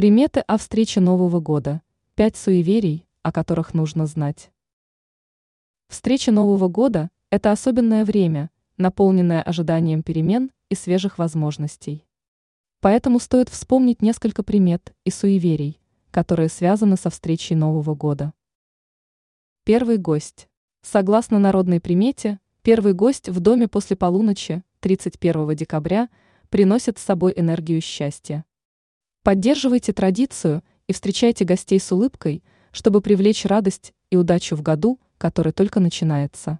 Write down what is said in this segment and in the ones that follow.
Приметы о встрече Нового года. Пять суеверий, о которых нужно знать. Встреча Нового года – это особенное время, наполненное ожиданием перемен и свежих возможностей. Поэтому стоит вспомнить несколько примет и суеверий, которые связаны со встречей Нового года. Первый гость. Согласно народной примете, первый гость в доме после полуночи, 31 декабря, приносит с собой энергию счастья. Поддерживайте традицию и встречайте гостей с улыбкой, чтобы привлечь радость и удачу в году, который только начинается.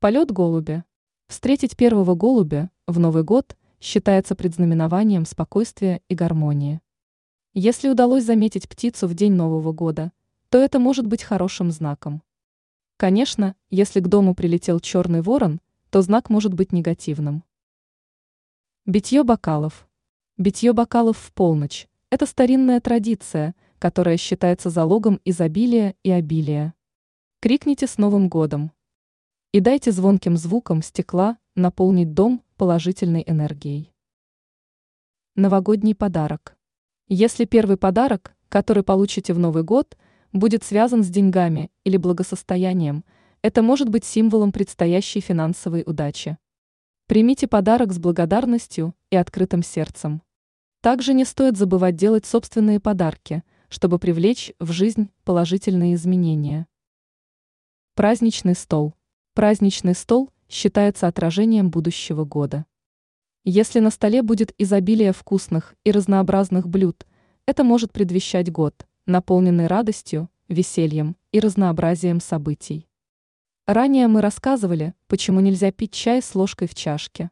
Полет голубя. Встретить первого голубя в Новый год считается предзнаменованием спокойствия и гармонии. Если удалось заметить птицу в день Нового года, то это может быть хорошим знаком. Конечно, если к дому прилетел черный ворон, то знак может быть негативным. Битье бокалов. Битье бокалов в полночь – это старинная традиция, которая считается залогом изобилия и обилия. Крикните с Новым годом! И дайте звонким звуком стекла наполнить дом положительной энергией. Новогодний подарок. Если первый подарок, который получите в Новый год, будет связан с деньгами или благосостоянием, это может быть символом предстоящей финансовой удачи. Примите подарок с благодарностью и открытым сердцем. Также не стоит забывать делать собственные подарки, чтобы привлечь в жизнь положительные изменения. Праздничный стол. Праздничный стол считается отражением будущего года. Если на столе будет изобилие вкусных и разнообразных блюд, это может предвещать год, наполненный радостью, весельем и разнообразием событий. Ранее мы рассказывали, почему нельзя пить чай с ложкой в чашке.